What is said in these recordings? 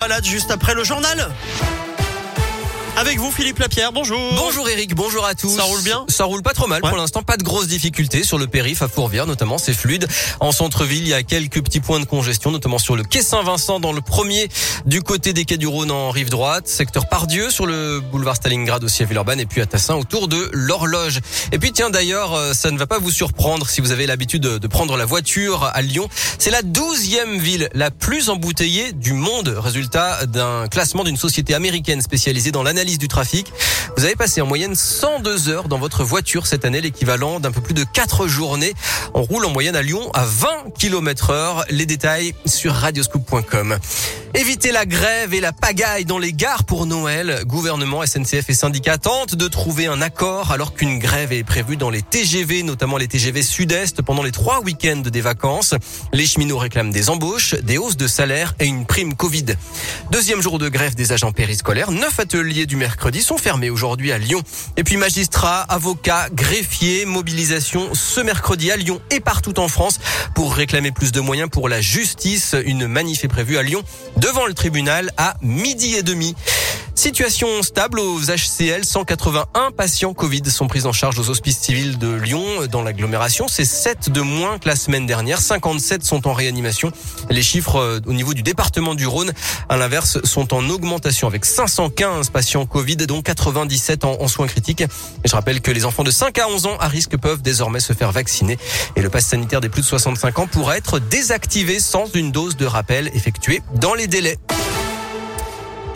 Balade juste après le journal. Avec vous, Philippe Lapierre, bonjour. Bonjour Eric, bonjour à tous. Ça roule bien Ça roule pas trop mal Ouais. pour l'instant, pas de grosses difficultés sur le périph' à Fourvière notamment, c'est fluide. En centre-ville, il y a quelques petits points de congestion, notamment sur le quai Saint-Vincent dans le premier du côté des quais du Rhône en rive droite, secteur Pardieu sur le boulevard Stalingrad aussi à Villeurbanne et puis à Tassin autour de l'horloge. Et puis tiens d'ailleurs, euh, ça ne va pas vous surprendre si vous avez l'habitude de de prendre la voiture à Lyon. C'est la douzième ville la plus embouteillée du monde, résultat d'un classement d'une société américaine spécialisée dans l'analyse du trafic. Vous avez passé en moyenne 102 heures dans votre voiture cette année, l'équivalent d'un peu plus de 4 journées. On roule en moyenne à Lyon à 20 km heure. Les détails sur radioscoop.com. Éviter la grève et la pagaille dans les gares pour Noël. Gouvernement, SNCF et syndicats tentent de trouver un accord alors qu'une grève est prévue dans les TGV, notamment les TGV Sud-Est pendant les trois week-ends des vacances. Les cheminots réclament des embauches, des hausses de salaire et une prime Covid. Deuxième jour de grève des agents périscolaires. Neuf ateliers du mercredi sont fermés aujourd'hui à Lyon. Et puis magistrats, avocats, greffiers, mobilisation ce mercredi à Lyon et partout en France pour réclamer plus de moyens pour la justice. Une manif est prévue à Lyon devant le tribunal à midi et demi. Situation stable aux HCL. 181 patients Covid sont pris en charge aux hospices civils de Lyon dans l'agglomération. C'est 7 de moins que la semaine dernière. 57 sont en réanimation. Les chiffres euh, au niveau du département du Rhône, à l'inverse, sont en augmentation avec 515 patients Covid, dont 97 en, soins critiques. Et je rappelle que les enfants de 5 à 11 ans à risque peuvent désormais se faire vacciner. Et le pass sanitaire des plus de 65 ans pourra être désactivé sans une dose de rappel effectuée dans les délais.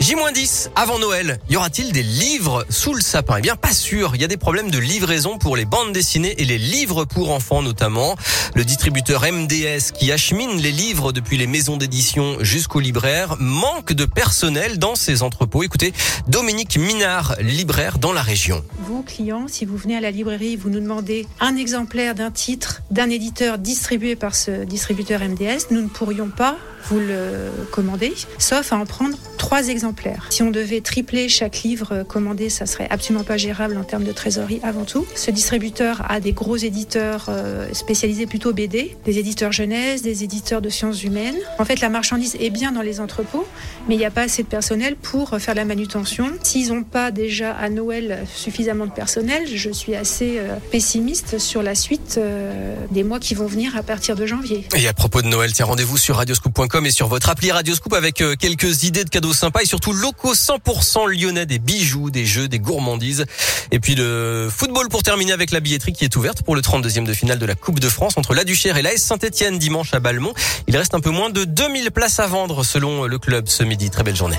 J-10 avant Noël, y aura-t-il des livres sous le sapin? Eh bien pas sûr, il y a des problèmes de livraison pour les bandes dessinées et les livres pour enfants notamment. Le distributeur MDS qui achemine les livres depuis les maisons d'édition jusqu'aux libraires manque de personnel dans ses entrepôts. Écoutez, Dominique Minard, libraire dans la région. Vous, clients, si vous venez à la librairie, vous nous demandez un exemplaire d'un titre d'un éditeur distribué par ce distributeur MDS, nous ne pourrions pas vous le commander, sauf à en prendre trois exemplaires. Si on devait tripler chaque livre commandé, ça serait absolument pas gérable en termes de trésorerie avant tout. Ce distributeur a des gros éditeurs euh, spécialisés plutôt BD, des éditeurs jeunesse, des éditeurs de sciences humaines. En fait, la marchandise est bien dans les entrepôts, mais il n'y a pas assez de personnel pour faire la manutention. S'ils n'ont pas déjà à Noël suffisamment de personnel, je suis assez euh, pessimiste sur la suite euh, des mois qui vont venir à partir de janvier. Et à propos de Noël, tiens, rendez-vous sur radioscoop.com et sur votre appli Radioscoop avec quelques idées de cadeaux sympas et surtout locaux 100% lyonnais, des bijoux, des jeux, des gourmandises. Et puis le football pour terminer avec la billetterie qui est ouverte pour le 32e de finale de la Coupe de France entre la Duchère et l'AS Saint-Etienne dimanche à Balmont. Il reste un peu moins de 2000 places à vendre selon le club ce midi. Très belle journée.